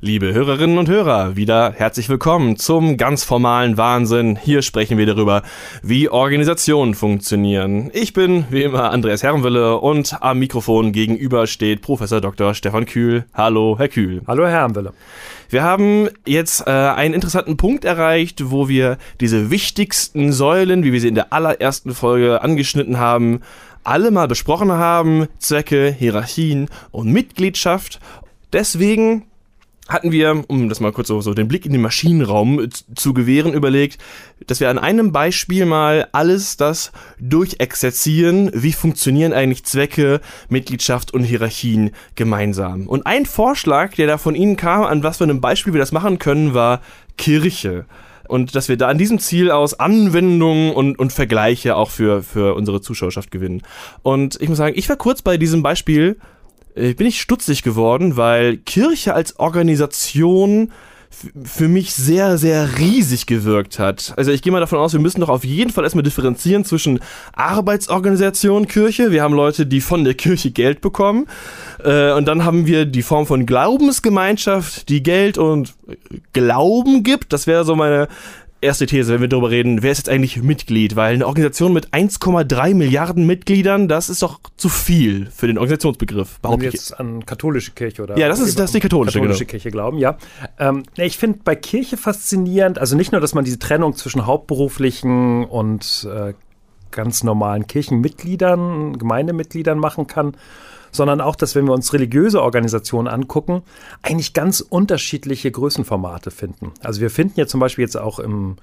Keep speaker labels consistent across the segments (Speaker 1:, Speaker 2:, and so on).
Speaker 1: Liebe Hörerinnen und Hörer, wieder herzlich willkommen zum ganz formalen Wahnsinn. Hier sprechen wir darüber, wie Organisationen funktionieren. Ich bin wie immer Andreas Herrenwille und am Mikrofon gegenüber steht Professor Dr. Stefan Kühl. Hallo, Herr Kühl.
Speaker 2: Hallo, Herr Herrenwille.
Speaker 1: Wir haben jetzt äh, einen interessanten Punkt erreicht, wo wir diese wichtigsten Säulen, wie wir sie in der allerersten Folge angeschnitten haben, alle mal besprochen haben. Zwecke, Hierarchien und Mitgliedschaft. Deswegen hatten wir, um das mal kurz so, so den Blick in den Maschinenraum zu gewähren, überlegt, dass wir an einem Beispiel mal alles das durchexerzieren, wie funktionieren eigentlich Zwecke, Mitgliedschaft und Hierarchien gemeinsam. Und ein Vorschlag, der da von Ihnen kam, an was für einem Beispiel wir das machen können, war Kirche. Und dass wir da an diesem Ziel aus Anwendungen und, und Vergleiche auch für, für unsere Zuschauerschaft gewinnen. Und ich muss sagen, ich war kurz bei diesem Beispiel äh, bin ich stutzig geworden, weil Kirche als Organisation für mich sehr, sehr riesig gewirkt hat. Also ich gehe mal davon aus, wir müssen doch auf jeden Fall erstmal differenzieren zwischen Arbeitsorganisation Kirche. Wir haben Leute, die von der Kirche Geld bekommen. Äh, und dann haben wir die Form von Glaubensgemeinschaft, die Geld und Glauben gibt. Das wäre so meine erste These, wenn wir darüber reden, wer ist jetzt eigentlich Mitglied? Weil eine Organisation mit 1,3 Milliarden Mitgliedern, das ist doch zu viel für den Organisationsbegriff.
Speaker 2: Wenn wir jetzt an katholische Kirche oder
Speaker 1: ja, das ist, das ist die katholische,
Speaker 2: katholische genau. Kirche glauben, ja. Ähm, ich finde bei Kirche faszinierend, also nicht nur, dass man diese Trennung zwischen hauptberuflichen und äh, ganz normalen Kirchenmitgliedern, Gemeindemitgliedern machen kann, sondern auch, dass wenn wir uns religiöse Organisationen angucken, eigentlich ganz unterschiedliche Größenformate finden. Also wir finden ja zum Beispiel jetzt auch im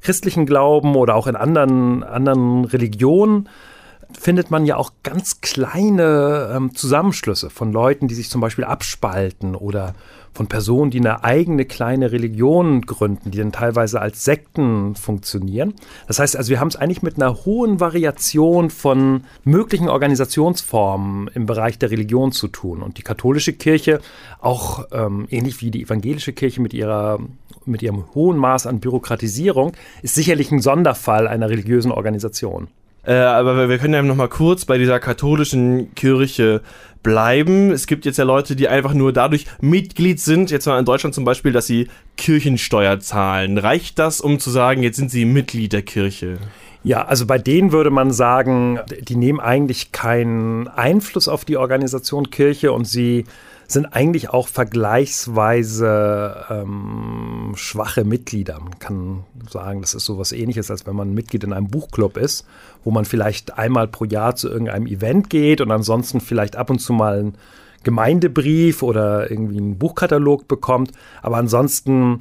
Speaker 2: christlichen Glauben oder auch in anderen, anderen Religionen findet man ja auch ganz kleine ähm, Zusammenschlüsse von Leuten, die sich zum Beispiel abspalten oder von Personen, die eine eigene kleine Religion gründen, die dann teilweise als Sekten funktionieren. Das heißt also, wir haben es eigentlich mit einer hohen Variation von möglichen Organisationsformen im Bereich der Religion zu tun. Und die katholische Kirche, auch ähm, ähnlich wie die evangelische Kirche mit ihrer mit ihrem hohen Maß an Bürokratisierung, ist sicherlich ein Sonderfall einer religiösen Organisation.
Speaker 1: Äh, aber wir können ja noch kurz bei dieser katholischen Kirche bleiben. Es gibt jetzt ja Leute, die einfach nur dadurch Mitglied sind, jetzt mal in Deutschland zum Beispiel, dass sie Kirchensteuer zahlen. Reicht das, um zu sagen, jetzt sind sie Mitglied der Kirche?
Speaker 2: Ja, also bei denen würde man sagen, die nehmen eigentlich keinen Einfluss auf die Organisation Kirche und sie sind eigentlich auch vergleichsweise ähm, schwache Mitglieder. Man kann sagen, das ist so was ähnliches, als wenn man Mitglied in einem Buchclub ist, wo man vielleicht einmal pro Jahr zu irgendeinem Event geht und ansonsten vielleicht ab und zu mal einen Gemeindebrief oder irgendwie einen Buchkatalog bekommt. Aber ansonsten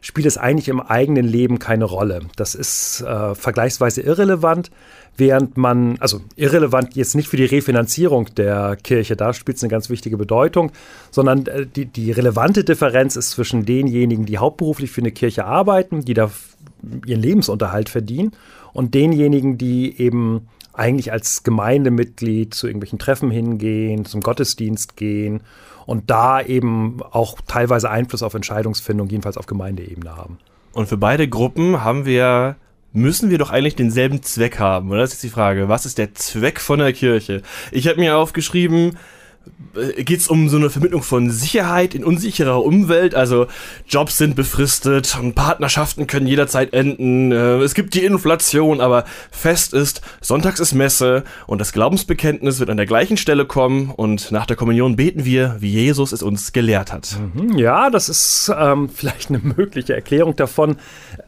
Speaker 2: spielt es eigentlich im eigenen Leben keine Rolle. Das ist äh, vergleichsweise irrelevant, während man, also irrelevant jetzt nicht für die Refinanzierung der Kirche, da spielt es eine ganz wichtige Bedeutung, sondern äh, die, die relevante Differenz ist zwischen denjenigen, die hauptberuflich für eine Kirche arbeiten, die da ihren Lebensunterhalt verdienen, und denjenigen, die eben eigentlich als Gemeindemitglied zu irgendwelchen Treffen hingehen, zum Gottesdienst gehen und da eben auch teilweise Einfluss auf Entscheidungsfindung, jedenfalls auf Gemeindeebene haben.
Speaker 1: Und für beide Gruppen haben wir müssen wir doch eigentlich denselben Zweck haben, oder? Das ist die Frage. Was ist der Zweck von der Kirche? Ich habe mir aufgeschrieben, geht es um so eine Vermittlung von Sicherheit in unsicherer Umwelt. Also Jobs sind befristet Partnerschaften können jederzeit enden. Äh, es gibt die Inflation, aber fest ist, sonntags ist Messe und das Glaubensbekenntnis wird an der gleichen Stelle kommen und nach der Kommunion beten wir, wie Jesus es uns gelehrt hat.
Speaker 2: Mhm, ja, das ist ähm, vielleicht eine mögliche Erklärung davon.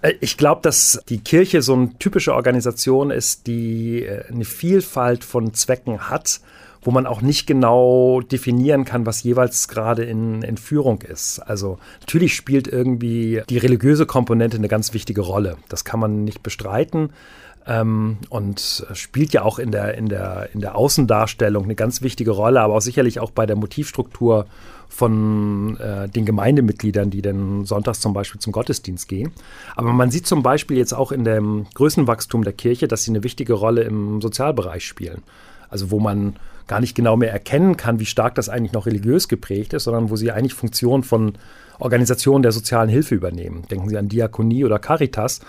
Speaker 2: Äh, ich glaube, dass die Kirche so eine typische Organisation ist, die eine Vielfalt von Zwecken hat wo man auch nicht genau definieren kann, was jeweils gerade in, in Führung ist. Also natürlich spielt irgendwie die religiöse Komponente eine ganz wichtige Rolle. Das kann man nicht bestreiten. Ähm, und spielt ja auch in der, in, der, in der Außendarstellung eine ganz wichtige Rolle, aber auch sicherlich auch bei der Motivstruktur von äh, den Gemeindemitgliedern, die dann sonntags zum Beispiel zum Gottesdienst gehen. Aber man sieht zum Beispiel jetzt auch in dem Größenwachstum der Kirche, dass sie eine wichtige Rolle im Sozialbereich spielen. Also wo man gar nicht genau mehr erkennen kann, wie stark das eigentlich noch religiös geprägt ist, sondern wo sie eigentlich Funktionen von Organisationen der sozialen Hilfe übernehmen. Denken Sie an Diakonie oder Caritas.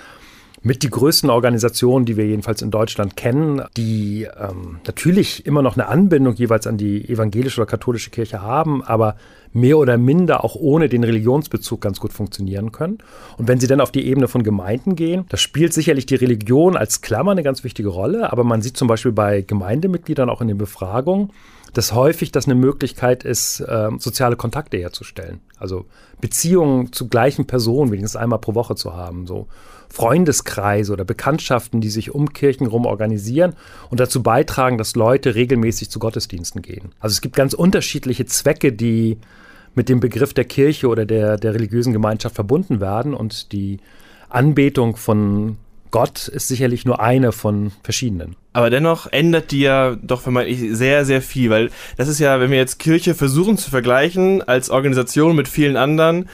Speaker 2: Mit die größten Organisationen, die wir jedenfalls in Deutschland kennen, die ähm, natürlich immer noch eine Anbindung jeweils an die evangelische oder katholische Kirche haben, aber mehr oder minder auch ohne den Religionsbezug ganz gut funktionieren können. Und wenn Sie dann auf die Ebene von Gemeinden gehen, da spielt sicherlich die Religion als Klammer eine ganz wichtige Rolle, aber man sieht zum Beispiel bei Gemeindemitgliedern auch in den Befragungen, dass häufig das eine Möglichkeit ist, äh, soziale Kontakte herzustellen. Also Beziehungen zu gleichen Personen wenigstens einmal pro Woche zu haben. So Freundeskreise oder Bekanntschaften, die sich um Kirchen rum organisieren und dazu beitragen, dass Leute regelmäßig zu Gottesdiensten gehen. Also es gibt ganz unterschiedliche Zwecke, die mit dem Begriff der Kirche oder der, der religiösen Gemeinschaft verbunden werden und die Anbetung von Gott ist sicherlich nur eine von verschiedenen.
Speaker 1: Aber dennoch ändert die ja doch vermeintlich sehr, sehr viel, weil das ist ja, wenn wir jetzt Kirche versuchen zu vergleichen als Organisation mit vielen anderen,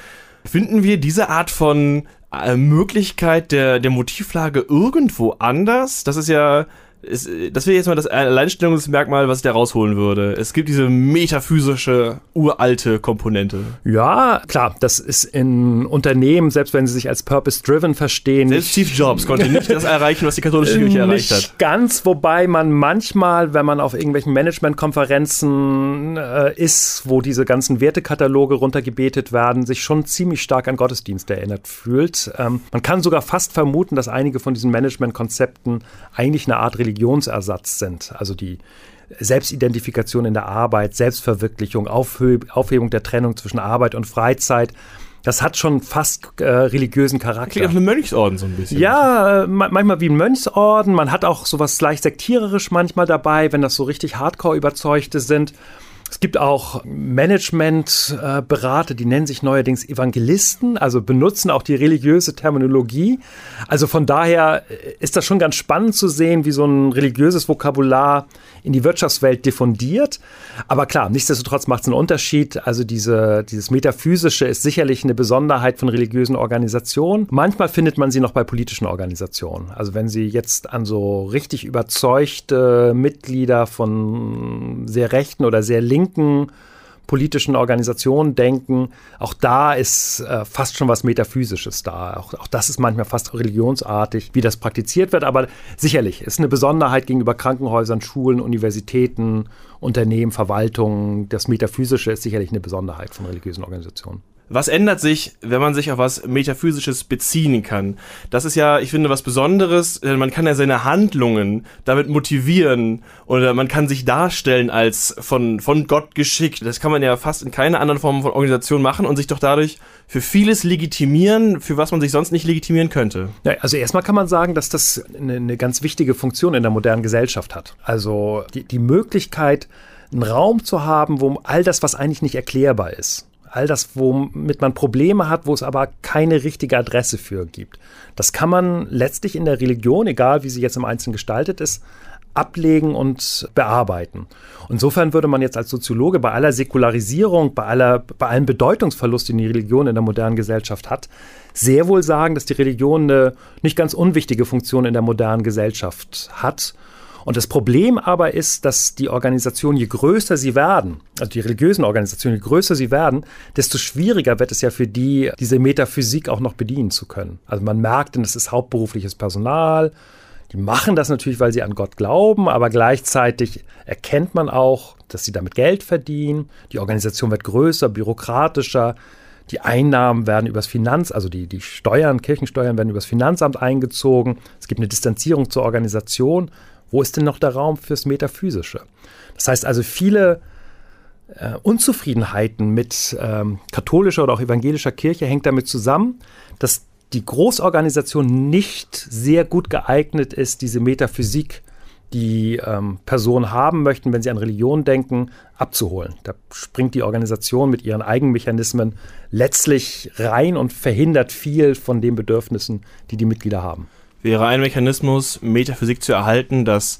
Speaker 1: finden wir diese Art von äh, Möglichkeit der, der Motivlage irgendwo anders? Das ist ja ist, das wäre jetzt mal das Alleinstellungsmerkmal, was ich da rausholen würde. Es gibt diese metaphysische, uralte Komponente.
Speaker 2: Ja, klar, das ist in Unternehmen, selbst wenn sie sich als purpose-driven verstehen.
Speaker 1: Selbst Steve Jobs konnte nicht das erreichen, was die katholische Kirche erreicht hat.
Speaker 2: Ganz, wobei man manchmal, wenn man auf irgendwelchen Managementkonferenzen äh, ist, wo diese ganzen Wertekataloge runtergebetet werden, sich schon ziemlich stark an Gottesdienst erinnert fühlt. Ähm, man kann sogar fast vermuten, dass einige von diesen Managementkonzepten eigentlich eine Art Religion Religionsersatz sind. Also die Selbstidentifikation in der Arbeit, Selbstverwirklichung, Aufhebung der Trennung zwischen Arbeit und Freizeit. Das hat schon fast äh, religiösen Charakter.
Speaker 1: Klingt auch eine Mönchsorden so ein bisschen.
Speaker 2: Ja, äh, manchmal wie ein Mönchsorden. Man hat auch sowas leicht sektiererisch manchmal dabei, wenn das so richtig Hardcore-Überzeugte sind. Es gibt auch Managementberater, die nennen sich neuerdings Evangelisten, also benutzen auch die religiöse Terminologie. Also von daher ist das schon ganz spannend zu sehen, wie so ein religiöses Vokabular in die Wirtschaftswelt diffundiert. Aber klar, nichtsdestotrotz macht es einen Unterschied. Also diese, dieses Metaphysische ist sicherlich eine Besonderheit von religiösen Organisationen. Manchmal findet man sie noch bei politischen Organisationen. Also wenn Sie jetzt an so richtig überzeugte Mitglieder von sehr rechten oder sehr linken linken politischen Organisationen denken, auch da ist äh, fast schon was Metaphysisches da. Auch, auch das ist manchmal fast religionsartig, wie das praktiziert wird. Aber sicherlich ist eine Besonderheit gegenüber Krankenhäusern, Schulen, Universitäten, Unternehmen, Verwaltungen. Das Metaphysische ist sicherlich eine Besonderheit von religiösen Organisationen.
Speaker 1: Was ändert sich, wenn man sich auf was Metaphysisches beziehen kann? Das ist ja, ich finde, was Besonderes. Man kann ja seine Handlungen damit motivieren oder man kann sich darstellen als von, von Gott geschickt. Das kann man ja fast in keiner anderen Form von Organisation machen und sich doch dadurch für vieles legitimieren, für was man sich sonst nicht legitimieren könnte.
Speaker 2: Ja, also erstmal kann man sagen, dass das eine, eine ganz wichtige Funktion in der modernen Gesellschaft hat. Also die, die Möglichkeit, einen Raum zu haben, wo all das, was eigentlich nicht erklärbar ist, all das, womit man Probleme hat, wo es aber keine richtige Adresse für gibt. Das kann man letztlich in der Religion, egal wie sie jetzt im Einzelnen gestaltet ist, ablegen und bearbeiten. Insofern würde man jetzt als Soziologe bei aller Säkularisierung, bei, aller, bei allem Bedeutungsverlust, den die Religion in der modernen Gesellschaft hat, sehr wohl sagen, dass die Religion eine nicht ganz unwichtige Funktion in der modernen Gesellschaft hat und das Problem aber ist, dass die Organisationen, je größer sie werden, also die religiösen Organisationen, je größer sie werden, desto schwieriger wird es ja für die, diese Metaphysik auch noch bedienen zu können. Also man merkt, denn es ist hauptberufliches Personal. Die machen das natürlich, weil sie an Gott glauben, aber gleichzeitig erkennt man auch, dass sie damit Geld verdienen. Die Organisation wird größer, bürokratischer. Die Einnahmen werden übers Finanz, also die, die Steuern, Kirchensteuern werden übers Finanzamt eingezogen. Es gibt eine Distanzierung zur Organisation. Wo ist denn noch der Raum fürs Metaphysische? Das heißt also, viele äh, Unzufriedenheiten mit ähm, katholischer oder auch evangelischer Kirche hängt damit zusammen, dass die Großorganisation nicht sehr gut geeignet ist, diese Metaphysik, die ähm, Personen haben möchten, wenn sie an Religion denken, abzuholen. Da springt die Organisation mit ihren Eigenmechanismen letztlich rein und verhindert viel von den Bedürfnissen, die die Mitglieder haben
Speaker 1: wäre ein Mechanismus, Metaphysik zu erhalten, das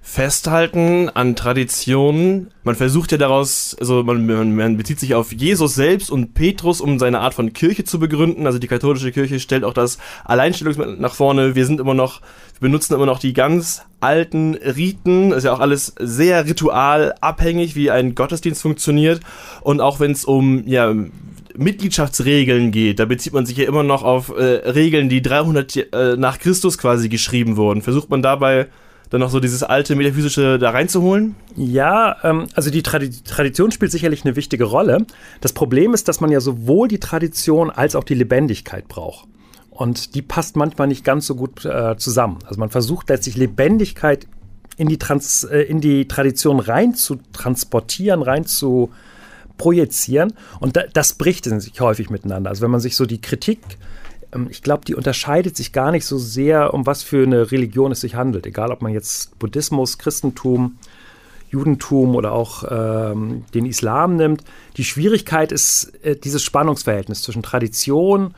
Speaker 1: Festhalten an Traditionen. Man versucht ja daraus, also man, man, man, bezieht sich auf Jesus selbst und Petrus, um seine Art von Kirche zu begründen. Also die katholische Kirche stellt auch das Alleinstellungsmittel nach vorne. Wir sind immer noch, wir benutzen immer noch die ganz alten Riten. Ist ja auch alles sehr ritualabhängig, wie ein Gottesdienst funktioniert. Und auch wenn es um ja, Mitgliedschaftsregeln geht, da bezieht man sich ja immer noch auf äh, Regeln, die 300 äh, nach Christus quasi geschrieben wurden. Versucht man dabei dann noch so dieses alte Metaphysische da reinzuholen?
Speaker 2: Ja, ähm, also die Tradi Tradition spielt sicherlich eine wichtige Rolle. Das Problem ist, dass man ja sowohl die Tradition als auch die Lebendigkeit braucht. Und die passt manchmal nicht ganz so gut äh, zusammen. Also man versucht letztlich Lebendigkeit in die, Trans äh, in die Tradition rein zu transportieren, rein zu projizieren. Und da, das bricht sich häufig miteinander. Also wenn man sich so die Kritik ähm, ich glaube, die unterscheidet sich gar nicht so sehr, um was für eine Religion es sich handelt. Egal, ob man jetzt Buddhismus, Christentum, Judentum oder auch ähm, den Islam nimmt. Die Schwierigkeit ist äh, dieses Spannungsverhältnis zwischen Tradition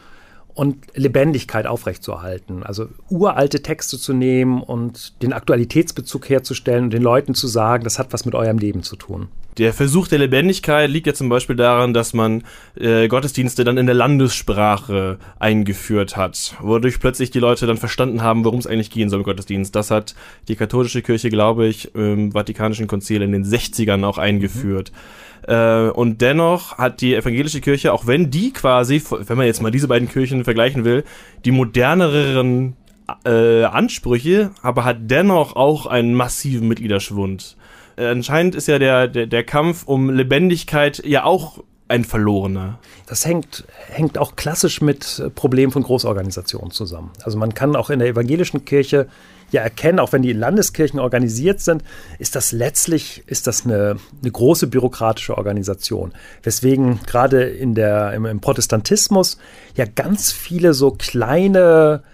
Speaker 2: und Lebendigkeit aufrechtzuerhalten. Also uralte Texte zu nehmen und den Aktualitätsbezug herzustellen und den Leuten zu sagen, das hat was mit eurem Leben zu tun.
Speaker 1: Der Versuch der Lebendigkeit liegt ja zum Beispiel daran, dass man äh, Gottesdienste dann in der Landessprache eingeführt hat, wodurch plötzlich die Leute dann verstanden haben, worum es eigentlich gehen soll im Gottesdienst. Das hat die katholische Kirche, glaube ich, im Vatikanischen Konzil in den 60ern auch eingeführt. Mhm. Und dennoch hat die evangelische Kirche, auch wenn die quasi, wenn man jetzt mal diese beiden Kirchen vergleichen will, die moderneren äh, Ansprüche, aber hat dennoch auch einen massiven Mitgliederschwund. Äh, anscheinend ist ja der, der, der Kampf um Lebendigkeit ja auch ein verlorener.
Speaker 2: Das hängt, hängt auch klassisch mit Problemen von Großorganisationen zusammen. Also man kann auch in der evangelischen Kirche ja erkennen, auch wenn die Landeskirchen organisiert sind, ist das letztlich ist das eine, eine große bürokratische Organisation. Weswegen gerade in der, im, im Protestantismus ja ganz viele so kleine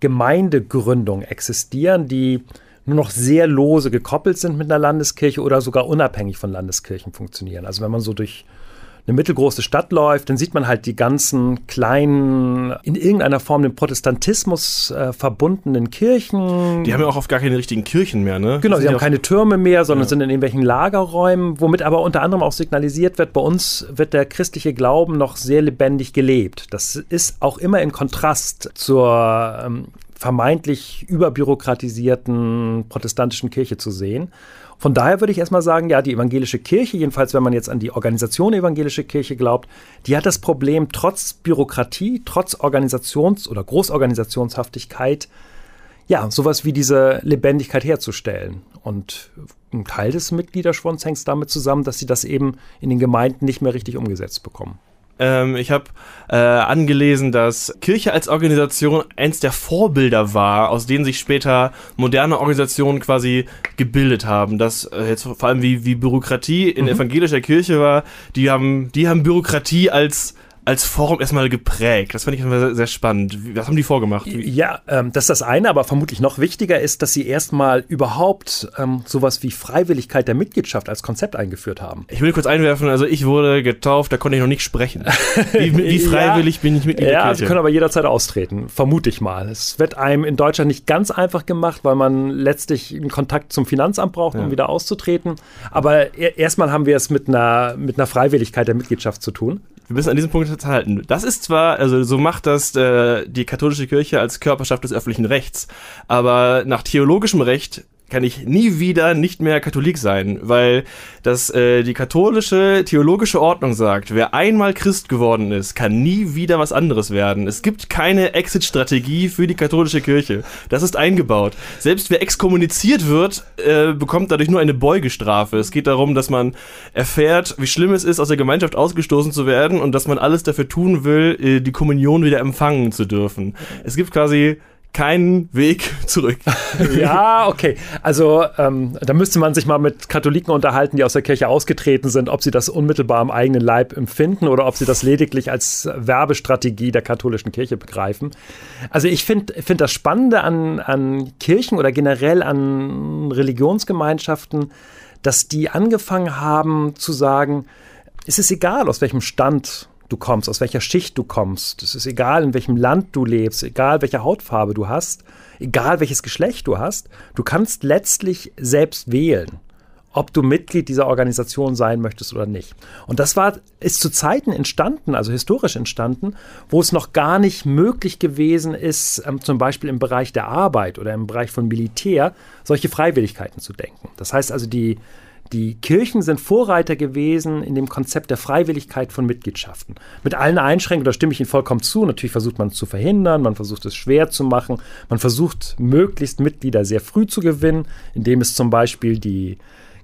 Speaker 2: Gemeindegründungen existieren, die nur noch sehr lose gekoppelt sind mit einer Landeskirche oder sogar unabhängig von Landeskirchen funktionieren. Also wenn man so durch eine mittelgroße Stadt läuft, dann sieht man halt die ganzen kleinen, in irgendeiner Form dem Protestantismus äh, verbundenen Kirchen.
Speaker 1: Die haben ja auch oft gar keine richtigen Kirchen mehr, ne?
Speaker 2: Genau, sie haben keine Türme mehr, sondern ja. sind in irgendwelchen Lagerräumen, womit aber unter anderem auch signalisiert wird, bei uns wird der christliche Glauben noch sehr lebendig gelebt. Das ist auch immer in Kontrast zur ähm, vermeintlich überbürokratisierten protestantischen Kirche zu sehen. Von daher würde ich erstmal sagen, ja, die evangelische Kirche, jedenfalls wenn man jetzt an die Organisation evangelische Kirche glaubt, die hat das Problem, trotz Bürokratie, trotz Organisations- oder Großorganisationshaftigkeit, ja, sowas wie diese Lebendigkeit herzustellen. Und ein Teil des Mitgliederschwunds hängt damit zusammen, dass sie das eben in den Gemeinden nicht mehr richtig umgesetzt bekommen.
Speaker 1: Ähm, ich habe äh, angelesen, dass Kirche als Organisation eins der Vorbilder war, aus denen sich später moderne Organisationen quasi gebildet haben. Das äh, jetzt vor allem wie, wie Bürokratie in mhm. evangelischer Kirche war, die haben, die haben Bürokratie als als Form erstmal geprägt. Das fand ich sehr, sehr spannend. Was haben die vorgemacht?
Speaker 2: Ja, ähm, das ist das eine, aber vermutlich noch wichtiger ist, dass sie erstmal überhaupt ähm, sowas wie Freiwilligkeit der Mitgliedschaft als Konzept eingeführt haben.
Speaker 1: Ich will kurz einwerfen, also ich wurde getauft, da konnte ich noch nicht sprechen. Wie, wie freiwillig ja, bin ich Mitglied
Speaker 2: ja? Sie können aber jederzeit austreten, vermute ich mal. Es wird einem in Deutschland nicht ganz einfach gemacht, weil man letztlich einen Kontakt zum Finanzamt braucht, um ja. wieder auszutreten. Aber erstmal haben wir es mit einer, mit einer Freiwilligkeit der Mitgliedschaft zu tun
Speaker 1: wir müssen an diesem Punkt festhalten. Das ist zwar, also so macht das äh, die katholische Kirche als Körperschaft des öffentlichen Rechts, aber nach theologischem Recht kann ich nie wieder nicht mehr Katholik sein, weil das äh, die katholische theologische Ordnung sagt, wer einmal Christ geworden ist, kann nie wieder was anderes werden. Es gibt keine Exit-Strategie für die katholische Kirche. Das ist eingebaut. Selbst wer exkommuniziert wird, äh, bekommt dadurch nur eine Beugestrafe. Es geht darum, dass man erfährt, wie schlimm es ist, aus der Gemeinschaft ausgestoßen zu werden und dass man alles dafür tun will, äh, die Kommunion wieder empfangen zu dürfen. Es gibt quasi keinen Weg zurück.
Speaker 2: ja, okay. Also ähm, da müsste man sich mal mit Katholiken unterhalten, die aus der Kirche ausgetreten sind, ob sie das unmittelbar am eigenen Leib empfinden oder ob sie das lediglich als Werbestrategie der katholischen Kirche begreifen. Also ich finde find das Spannende an, an Kirchen oder generell an Religionsgemeinschaften, dass die angefangen haben zu sagen, es ist egal, aus welchem Stand du kommst, aus welcher Schicht du kommst. Es ist egal, in welchem Land du lebst, egal welche Hautfarbe du hast, egal welches Geschlecht du hast. Du kannst letztlich selbst wählen, ob du Mitglied dieser Organisation sein möchtest oder nicht. Und das war, ist zu Zeiten entstanden, also historisch entstanden, wo es noch gar nicht möglich gewesen ist, ähm, zum Beispiel im Bereich der Arbeit oder im Bereich von Militär, solche Freiwilligkeiten zu denken. Das heißt also, die, Die Kirchen sind Vorreiter gewesen in dem Konzept der Freiwilligkeit von Mitgliedschaften. Mit allen Einschränkungen, da stimme ich Ihnen vollkommen zu. Natürlich versucht man es zu verhindern, man versucht es schwer zu machen, man versucht möglichst Mitglieder sehr früh zu gewinnen, indem es zum Beispiel die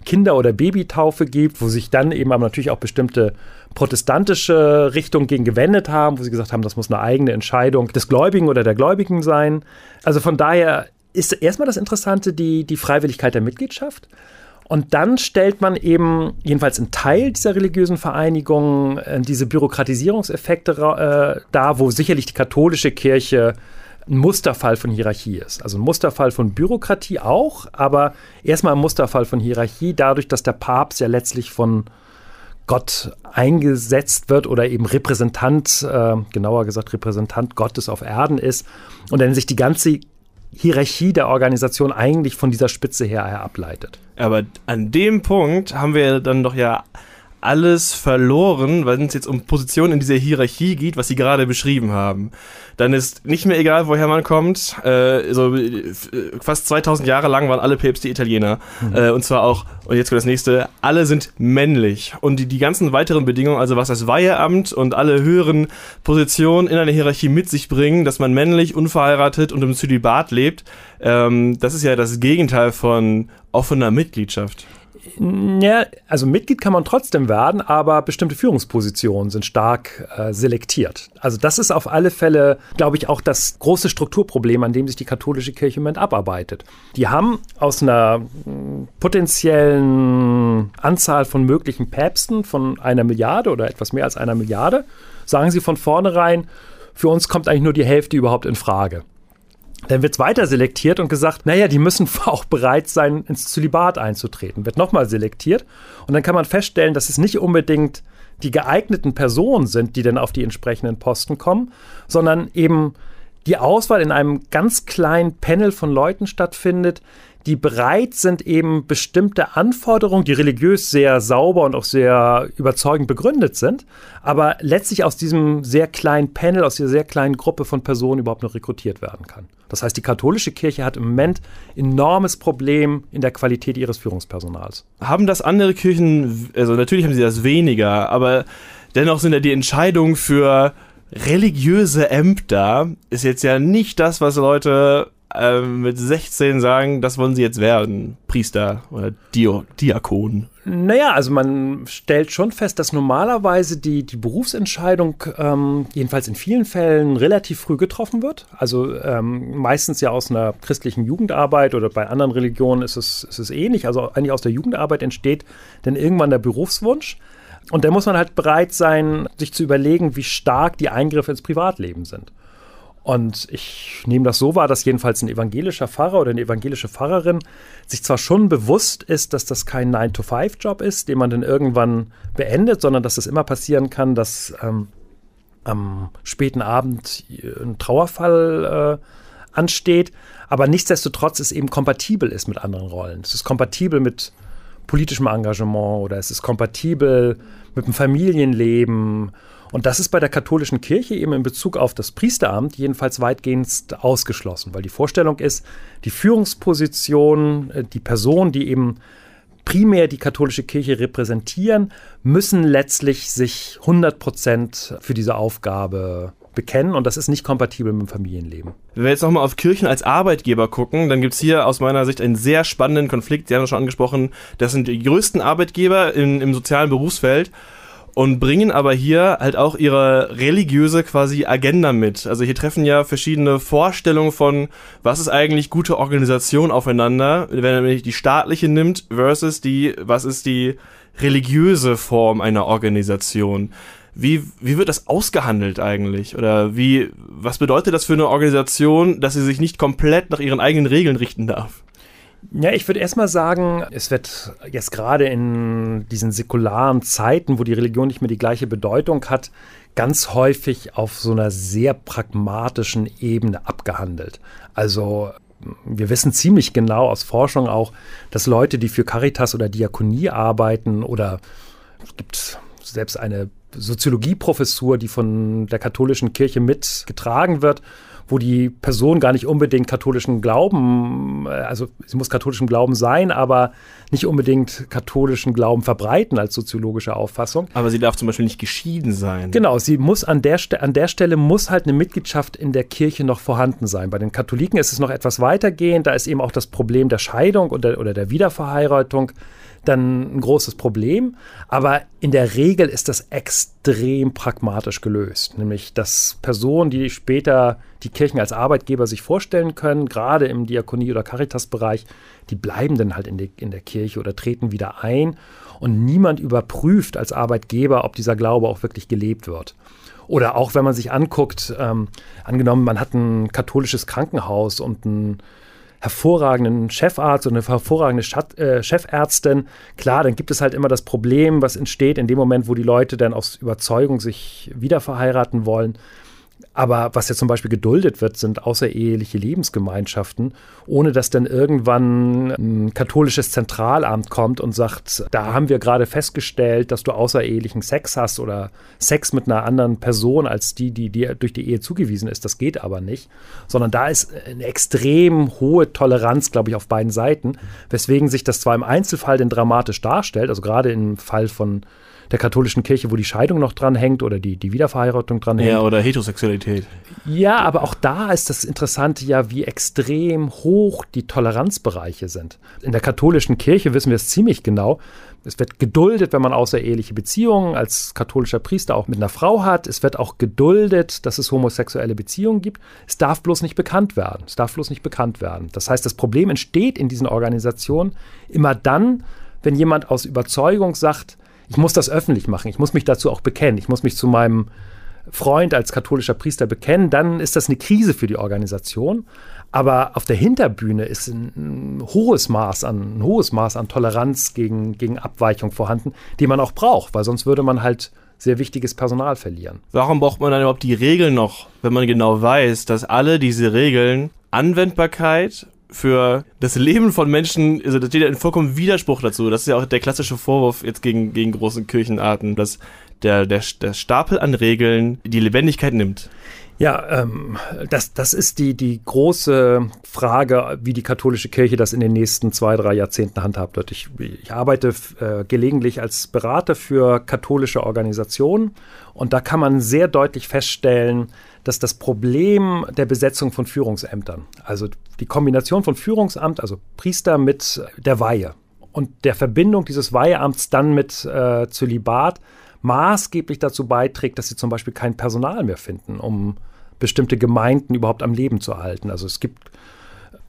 Speaker 2: Kinder- oder Babytaufe gibt, wo sich dann eben aber natürlich auch bestimmte protestantische Richtungen gegen gewendet haben, wo sie gesagt haben, das muss eine eigene Entscheidung des Gläubigen oder der Gläubigen sein. Also von daher ist erstmal das Interessante die, die Freiwilligkeit der Mitgliedschaft. Und dann stellt man eben, jedenfalls ein Teil dieser religiösen Vereinigungen, äh, diese Bürokratisierungseffekte äh, dar, wo sicherlich die katholische Kirche ein Musterfall von Hierarchie ist. Also ein Musterfall von Bürokratie auch, aber erstmal ein Musterfall von Hierarchie, dadurch, dass der Papst ja letztlich von Gott eingesetzt wird oder eben Repräsentant, äh, genauer gesagt Repräsentant Gottes auf Erden ist und dann sich die ganze Hierarchie der Organisation eigentlich von dieser Spitze her ableitet.
Speaker 1: Aber an dem Punkt haben wir dann doch ja alles verloren, wenn es jetzt um Positionen in dieser Hierarchie geht, was Sie gerade beschrieben haben. Dann ist nicht mehr egal, woher man kommt. Äh, so äh, fast 2000 Jahre lang waren alle Päpste Italiener. Mhm. Äh, und zwar auch, und jetzt kommt das nächste, alle sind männlich. Und die, die ganzen weiteren Bedingungen, also was das Weiheamt und alle höheren Positionen in einer Hierarchie mit sich bringen, dass man männlich, unverheiratet und im Zölibat lebt, ähm, das ist ja das Gegenteil von offener Mitgliedschaft.
Speaker 2: Ja, also Mitglied kann man trotzdem werden, aber bestimmte Führungspositionen sind stark äh, selektiert. Also das ist auf alle Fälle, glaube ich, auch das große Strukturproblem, an dem sich die katholische Kirche im Moment abarbeitet. Die haben aus einer hm, potenziellen Anzahl von möglichen Päpsten von einer Milliarde oder etwas mehr als einer Milliarde, sagen sie von vornherein, für uns kommt eigentlich nur die Hälfte überhaupt in Frage. Dann wird es weiter selektiert und gesagt, naja, die müssen auch bereit sein, ins Zölibat einzutreten. Wird nochmal selektiert. Und dann kann man feststellen, dass es nicht unbedingt die geeigneten Personen sind, die dann auf die entsprechenden Posten kommen, sondern eben die Auswahl in einem ganz kleinen Panel von Leuten stattfindet, die bereit sind, eben bestimmte Anforderungen, die religiös sehr sauber und auch sehr überzeugend begründet sind, aber letztlich aus diesem sehr kleinen Panel, aus dieser sehr kleinen Gruppe von Personen überhaupt noch rekrutiert werden kann. Das heißt, die katholische Kirche hat im Moment enormes Problem in der Qualität ihres Führungspersonals.
Speaker 1: Haben das andere Kirchen, also natürlich haben sie das weniger, aber dennoch sind ja die Entscheidungen für religiöse Ämter ist jetzt ja nicht das, was Leute äh, mit 16 sagen, das wollen sie jetzt werden, Priester oder Dio Diakon.
Speaker 2: Naja, also man stellt schon fest, dass normalerweise die, die Berufsentscheidung ähm, jedenfalls in vielen Fällen relativ früh getroffen wird. Also ähm, meistens ja aus einer christlichen Jugendarbeit oder bei anderen Religionen ist es, ist es ähnlich. Also eigentlich aus der Jugendarbeit entsteht dann irgendwann der Berufswunsch. Und da muss man halt bereit sein, sich zu überlegen, wie stark die Eingriffe ins Privatleben sind. Und ich nehme das so wahr, dass jedenfalls ein evangelischer Pfarrer oder eine evangelische Pfarrerin sich zwar schon bewusst ist, dass das kein 9-to-5-Job ist, den man dann irgendwann beendet, sondern dass es immer passieren kann, dass ähm, am späten Abend ein Trauerfall äh, ansteht, aber nichtsdestotrotz es eben kompatibel ist mit anderen Rollen. Es ist kompatibel mit politischem Engagement oder es ist kompatibel mit dem Familienleben und das ist bei der katholischen Kirche eben in Bezug auf das Priesteramt jedenfalls weitgehend ausgeschlossen, weil die Vorstellung ist, die Führungsposition, äh, die Personen, die eben primär die katholische Kirche repräsentieren, müssen letztlich sich 100 Prozent für diese Aufgabe bekennen und das ist nicht kompatibel mit dem Familienleben.
Speaker 1: Wenn wir jetzt nochmal auf Kirchen als Arbeitgeber gucken, dann gibt es hier aus meiner Sicht einen sehr spannenden Konflikt. Sie haben es schon angesprochen, das sind die größten Arbeitgeber in, im sozialen Berufsfeld und bringen aber hier halt auch ihre religiöse quasi Agenda mit. Also hier treffen ja verschiedene Vorstellungen von, was ist eigentlich gute Organisation aufeinander, wenn man die staatliche nimmt versus die, was ist die religiöse Form einer Organisation. Wie, wie wird das ausgehandelt eigentlich? Oder wie, was bedeutet das für eine Organisation, dass sie sich nicht komplett nach ihren eigenen Regeln richten darf?
Speaker 2: Ja, ich würde erstmal sagen, es wird jetzt gerade in diesen säkularen Zeiten, wo die Religion nicht mehr die gleiche Bedeutung hat, ganz häufig auf so einer sehr pragmatischen Ebene abgehandelt. Also wir wissen ziemlich genau aus Forschung auch, dass Leute, die für Caritas oder Diakonie arbeiten oder es gibt selbst eine Soziologieprofessur, die von der katholischen Kirche mitgetragen wird, wo die Person gar nicht unbedingt katholischen Glauben, äh, also sie muss katholischen Glauben sein, aber nicht unbedingt katholischen Glauben verbreiten als soziologische Auffassung.
Speaker 1: Aber sie darf zum Beispiel nicht geschieden sein.
Speaker 2: Genau, sie muss an der, an der Stelle muss halt eine Mitgliedschaft in der Kirche noch vorhanden sein. Bei den Katholiken ist es noch etwas weitergehend, da ist eben auch das Problem der Scheidung oder, oder der Wiederverheiratung dann ein großes Problem. Aber in der Regel ist das extrem pragmatisch gelöst. Nämlich, dass Personen, die später die Kirchen als Arbeitgeber sich vorstellen können, gerade im Diakonie- oder Caritas-Bereich, die bleiben dann halt in, die, in der Kirche oder treten wieder ein. Und niemand überprüft als Arbeitgeber, ob dieser Glaube auch wirklich gelebt wird. Oder auch wenn man sich anguckt, ähm, angenommen, man hat ein katholisches Krankenhaus und ein hervorragenden Chefarzt und eine hervorragende Schat äh, Chefärztin, klar, dann gibt es halt immer das Problem, was entsteht in dem Moment, wo die Leute dann aus Überzeugung sich wieder verheiraten wollen. Aber was ja zum Beispiel geduldet wird, sind außereheliche Lebensgemeinschaften, ohne dass dann irgendwann ein katholisches Zentralamt kommt und sagt, da haben wir gerade festgestellt, dass du außerehelichen Sex hast oder Sex mit einer anderen Person als die, die dir durch die Ehe zugewiesen ist. Das geht aber nicht. Sondern da ist eine extrem hohe Toleranz, glaube ich, auf beiden Seiten, weswegen sich das zwar im Einzelfall denn dramatisch darstellt, also gerade im Fall von der katholischen Kirche, wo die Scheidung noch dran hängt oder die, die Wiederverheiratung dran hängt.
Speaker 1: Ja, oder Heterosexualität.
Speaker 2: Ja, aber auch da ist das Interessante ja, wie extrem hoch die Toleranzbereiche sind. In der katholischen Kirche wissen wir es ziemlich genau. Es wird geduldet, wenn man außereheliche Beziehungen als katholischer Priester auch mit einer Frau hat. Es wird auch geduldet, dass es homosexuelle Beziehungen gibt. Es darf bloß nicht bekannt werden. Es darf bloß nicht bekannt werden. Das heißt, das Problem entsteht in diesen Organisationen immer dann, wenn jemand aus Überzeugung sagt, ich muss das öffentlich machen, ich muss mich dazu auch bekennen, ich muss mich zu meinem Freund als katholischer Priester bekennen, dann ist das eine Krise für die Organisation. Aber auf der Hinterbühne ist ein, hohes Maß an, ein hohes Maß an Toleranz gegen, gegen Abweichung vorhanden, die man auch braucht, weil sonst würde man halt sehr wichtiges Personal verlieren.
Speaker 1: Warum braucht man dann überhaupt die Regeln noch, wenn man genau weiß, dass alle diese Regeln Anwendbarkeit für das Leben von Menschen, also das steht ja in vollkommen Widerspruch dazu. Das ist ja auch der klassische Vorwurf jetzt gegen, gegen großen Kirchenarten, dass der, der, der Stapel an Regeln die Lebendigkeit nimmt.
Speaker 2: Ja, ähm, das, das ist die, die große Frage, wie die katholische Kirche das in den nächsten zwei, drei Jahrzehnten handhabt wird. Ich, ich arbeite äh, gelegentlich als Berater für katholische Organisationen und da kann man sehr deutlich feststellen, dass das Problem der Besetzung von Führungsämtern, also die Kombination von Führungsamt, also Priester mit der Weihe und der Verbindung dieses Weiheamts dann mit äh, Zölibat maßgeblich dazu beiträgt, dass sie zum Beispiel kein Personal mehr finden, um bestimmte Gemeinden überhaupt am Leben zu erhalten. Also es gibt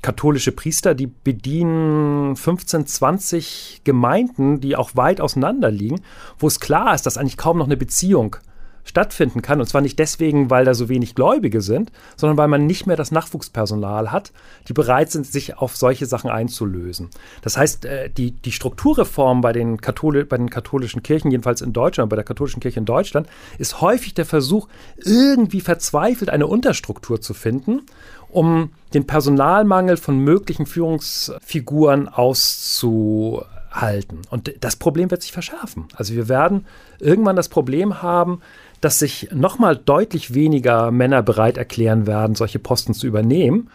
Speaker 2: katholische Priester, die bedienen 15, 20 Gemeinden, die auch weit auseinander liegen, wo es klar ist, dass eigentlich kaum noch eine Beziehung äh, stattfinden kann. Und zwar nicht deswegen, weil da so wenig Gläubige sind, sondern weil man nicht mehr das Nachwuchspersonal hat, die bereit sind, sich auf solche Sachen einzulösen. Das heißt, äh, die, die Strukturreform bei den, Katholi bei den katholischen Kirchen, jedenfalls in Deutschland, bei der katholischen Kirche in Deutschland, ist häufig der Versuch, irgendwie verzweifelt eine Unterstruktur zu finden, um den Personalmangel von möglichen Führungsfiguren auszuhalten. Und das Problem wird sich verschärfen. Also wir werden irgendwann das Problem haben, dass sich nochmal deutlich weniger Männer bereit erklären werden, solche Posten zu übernehmen.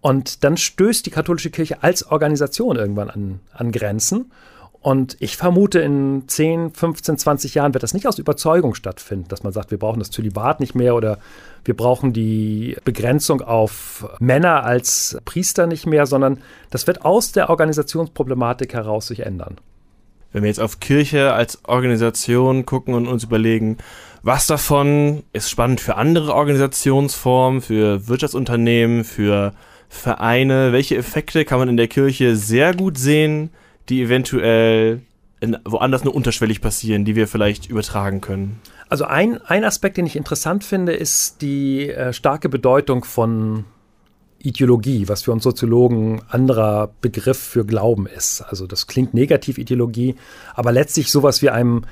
Speaker 2: Und dann stößt die katholische Kirche als Organisation irgendwann an, an Grenzen. Und ich vermute, in 10, 15, 20 Jahren wird das nicht aus Überzeugung stattfinden, dass man sagt, wir brauchen das Zölibat nicht mehr oder wir brauchen die Begrenzung auf Männer als Priester nicht mehr, sondern das wird aus der Organisationsproblematik heraus sich ändern.
Speaker 1: Wenn wir jetzt auf Kirche als Organisation gucken und uns überlegen, was davon ist spannend für andere Organisationsformen, für Wirtschaftsunternehmen, für Vereine? Welche Effekte kann man in der Kirche sehr gut sehen, die eventuell in, woanders nur unterschwellig passieren, die wir vielleicht übertragen können?
Speaker 2: Also ein, ein Aspekt, den ich interessant finde, ist die äh, starke Bedeutung von Ideologie, was für uns Soziologen anderer Begriff für Glauben ist. Also das klingt negativ Ideologie, aber letztlich sowas wie einem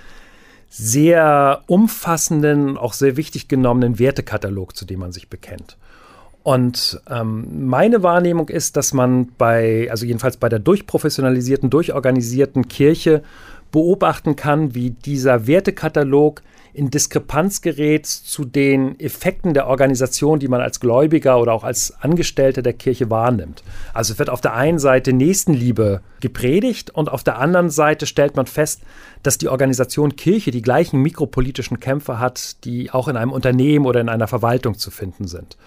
Speaker 2: sehr umfassenden, auch sehr wichtig genommenen Wertekatalog, zu dem man sich bekennt. Und ähm, meine Wahrnehmung ist, dass man bei, also jedenfalls bei der durchprofessionalisierten, durchorganisierten Kirche beobachten kann, wie dieser Wertekatalog in Diskrepanz gerät zu den Effekten der Organisation, die man als Gläubiger oder auch als Angestellter der Kirche wahrnimmt. Also wird auf der einen Seite Nächstenliebe gepredigt und auf der anderen Seite stellt man fest, dass die Organisation Kirche die gleichen mikropolitischen Kämpfe hat, die auch in einem Unternehmen oder in einer Verwaltung zu finden sind.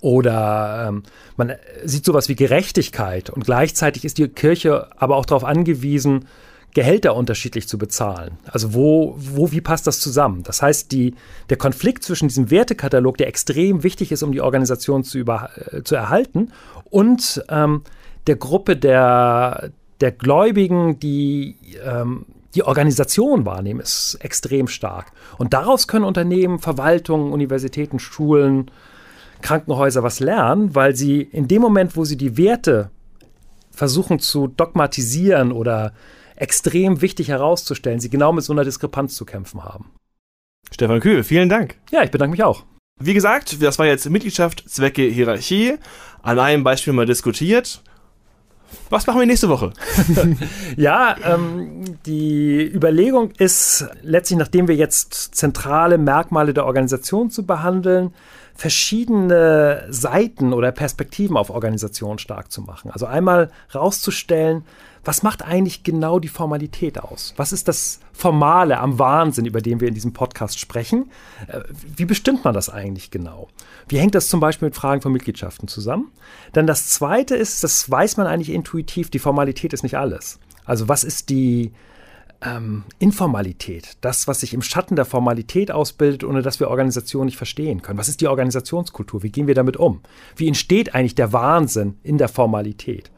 Speaker 2: Oder ähm, man sieht sowas wie Gerechtigkeit und gleichzeitig ist die Kirche aber auch darauf angewiesen, Gehälter unterschiedlich zu bezahlen. Also wo, wo, wie passt das zusammen? Das heißt, die, der Konflikt zwischen diesem Wertekatalog, der extrem wichtig ist, um die Organisation zu, über, äh, zu erhalten, und ähm, der Gruppe der, der Gläubigen, die ähm, die Organisation wahrnehmen, ist extrem stark. Und daraus können Unternehmen, Verwaltungen, Universitäten, Schulen, Krankenhäuser was lernen, weil sie in dem Moment, wo sie die Werte versuchen zu dogmatisieren oder extrem wichtig herauszustellen, sie genau mit so einer Diskrepanz zu kämpfen haben.
Speaker 1: Stefan Kühl, vielen Dank.
Speaker 2: Ja, ich bedanke mich auch.
Speaker 1: Wie gesagt, das war jetzt Mitgliedschaft, Zwecke, Hierarchie. An einem Beispiel mal diskutiert. Was machen wir nächste Woche?
Speaker 2: ja, ähm, die Überlegung ist letztlich, nachdem wir jetzt zentrale Merkmale der Organisation zu behandeln, verschiedene Seiten oder Perspektiven auf Organisation stark zu machen. Also einmal rauszustellen, was macht eigentlich genau die Formalität aus? Was ist das Formale am Wahnsinn, über den wir in diesem Podcast sprechen? Äh, wie bestimmt man das eigentlich genau? Wie hängt das zum Beispiel mit Fragen von Mitgliedschaften zusammen? Dann das Zweite ist, das weiß man eigentlich intuitiv, die Formalität ist nicht alles. Also was ist die ähm, Informalität, das, was sich im Schatten der Formalität ausbildet, ohne dass wir Organisationen nicht verstehen können. Was ist die Organisationskultur? Wie gehen wir damit um? Wie entsteht eigentlich der Wahnsinn in der Formalität?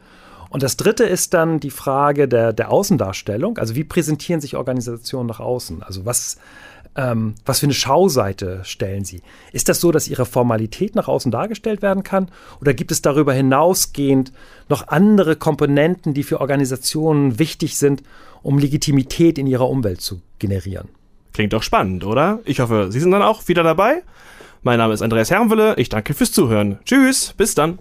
Speaker 2: Und das Dritte ist dann die Frage der, der Außendarstellung. Also wie präsentieren sich Organisationen nach außen? Also was, ähm, was für eine Schauseite stellen sie? Ist das so, dass ihre Formalität nach außen dargestellt werden kann? Oder gibt es darüber hinausgehend noch andere Komponenten, die für Organisationen wichtig sind um Legitimität in ihrer Umwelt zu generieren.
Speaker 1: Klingt doch spannend, oder? Ich hoffe, Sie sind dann auch wieder dabei. Mein Name ist Andreas Herrenwille. Ich danke fürs Zuhören. Tschüss, bis dann.